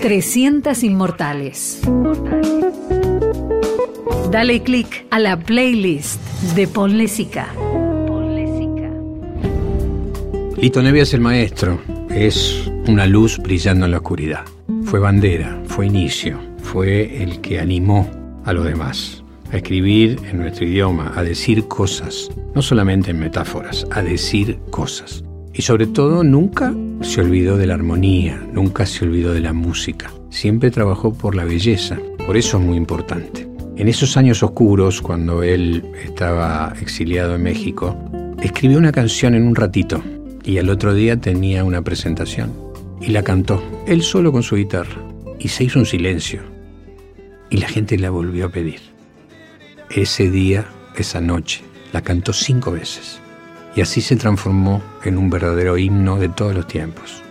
300 Inmortales. Dale click a la playlist de Ponle Lito Nevia es el maestro, es una luz brillando en la oscuridad. Fue bandera, fue inicio, fue el que animó a los demás a escribir en nuestro idioma, a decir cosas, no solamente en metáforas, a decir cosas. Y sobre todo nunca se olvidó de la armonía, nunca se olvidó de la música. Siempre trabajó por la belleza, por eso es muy importante. En esos años oscuros, cuando él estaba exiliado en México, escribió una canción en un ratito y al otro día tenía una presentación y la cantó, él solo con su guitarra, y se hizo un silencio y la gente la volvió a pedir. Ese día, esa noche, la cantó cinco veces y así se transformó en un verdadero himno de todos los tiempos.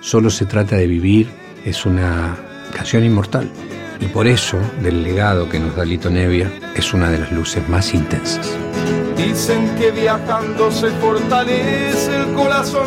Solo se trata de vivir es una canción inmortal y por eso del legado que nos da Lito Nevia es una de las luces más intensas. Dicen que viajando se fortalece el corazón,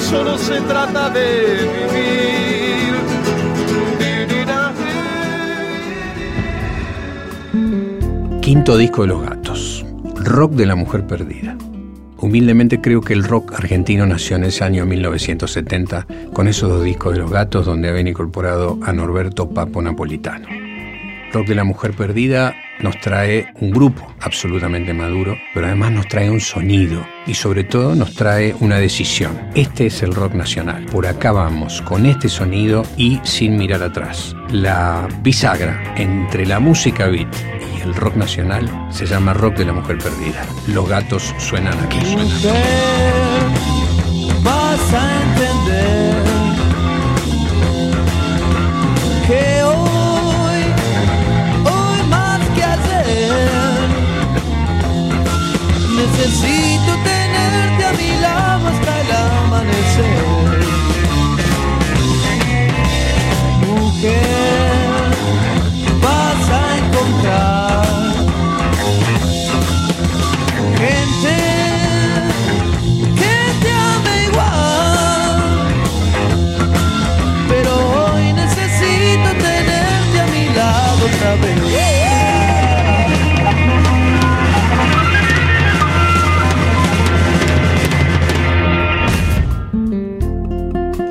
solo se trata de vivir. Quinto disco de los gatos, rock de la mujer perdida. Humildemente creo que el rock argentino nació en ese año 1970 con esos dos discos de los gatos donde habían incorporado a Norberto Papo Napolitano. Rock de la Mujer Perdida nos trae un grupo absolutamente maduro, pero además nos trae un sonido y sobre todo nos trae una decisión. Este es el rock nacional. Por acá vamos, con este sonido y sin mirar atrás. La bisagra entre la música beat y el rock nacional se llama Rock de la Mujer Perdida. Los gatos suenan aquí. vas Necesito tenerte a mi lado hasta el amanecer. Mujer,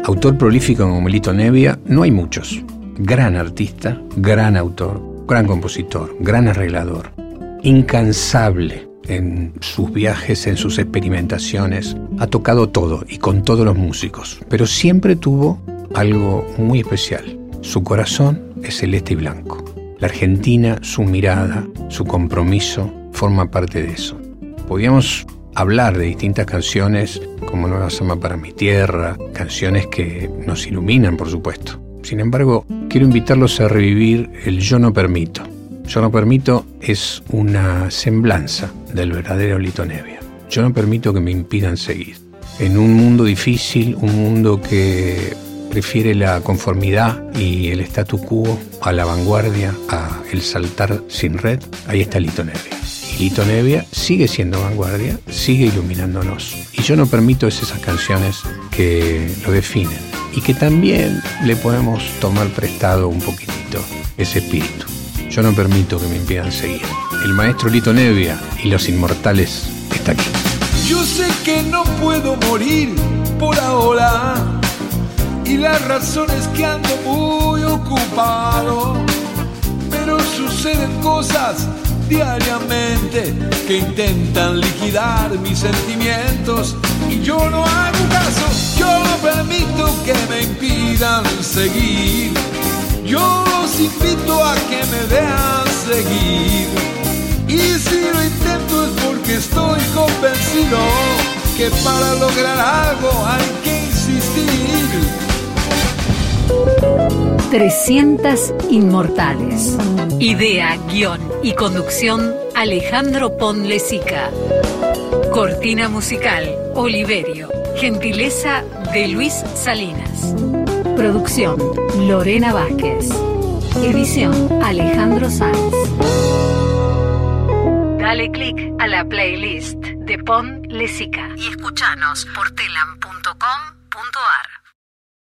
Autor prolífico como Melito Nevia, no hay muchos. Gran artista, gran autor, gran compositor, gran arreglador, incansable en sus viajes, en sus experimentaciones. Ha tocado todo y con todos los músicos, pero siempre tuvo algo muy especial. Su corazón es celeste y blanco. La Argentina, su mirada, su compromiso, forma parte de eso. Podíamos hablar de distintas canciones como Nueva Sama para mi tierra, canciones que nos iluminan, por supuesto. Sin embargo, quiero invitarlos a revivir el Yo no permito. Yo no permito es una semblanza del verdadero Lito Nevia. Yo no permito que me impidan seguir. En un mundo difícil, un mundo que prefiere la conformidad y el statu quo a la vanguardia, a el saltar sin red, ahí está Lito Nevia. Lito Nevia sigue siendo vanguardia, sigue iluminándonos. Y yo no permito esas canciones que lo definen y que también le podemos tomar prestado un poquitito ese espíritu. Yo no permito que me impidan seguir. El maestro Lito Nevia y los inmortales está aquí. Yo sé que no puedo morir por ahora y la razón es que ando muy ocupado, pero suceden cosas diariamente que intentan liquidar mis sentimientos y yo no hago caso, yo no permito que me impidan seguir. Yo los invito a que me vean seguir. Y si lo intento es porque estoy convencido que para lograr algo hay que 300 Inmortales. Idea, guion y conducción Alejandro Ponlesica. Cortina musical Oliverio. Gentileza de Luis Salinas. Producción Lorena Vázquez. Edición Alejandro Sanz. Dale click a la playlist de Pon Lesica y escúchanos por telam.com.ar.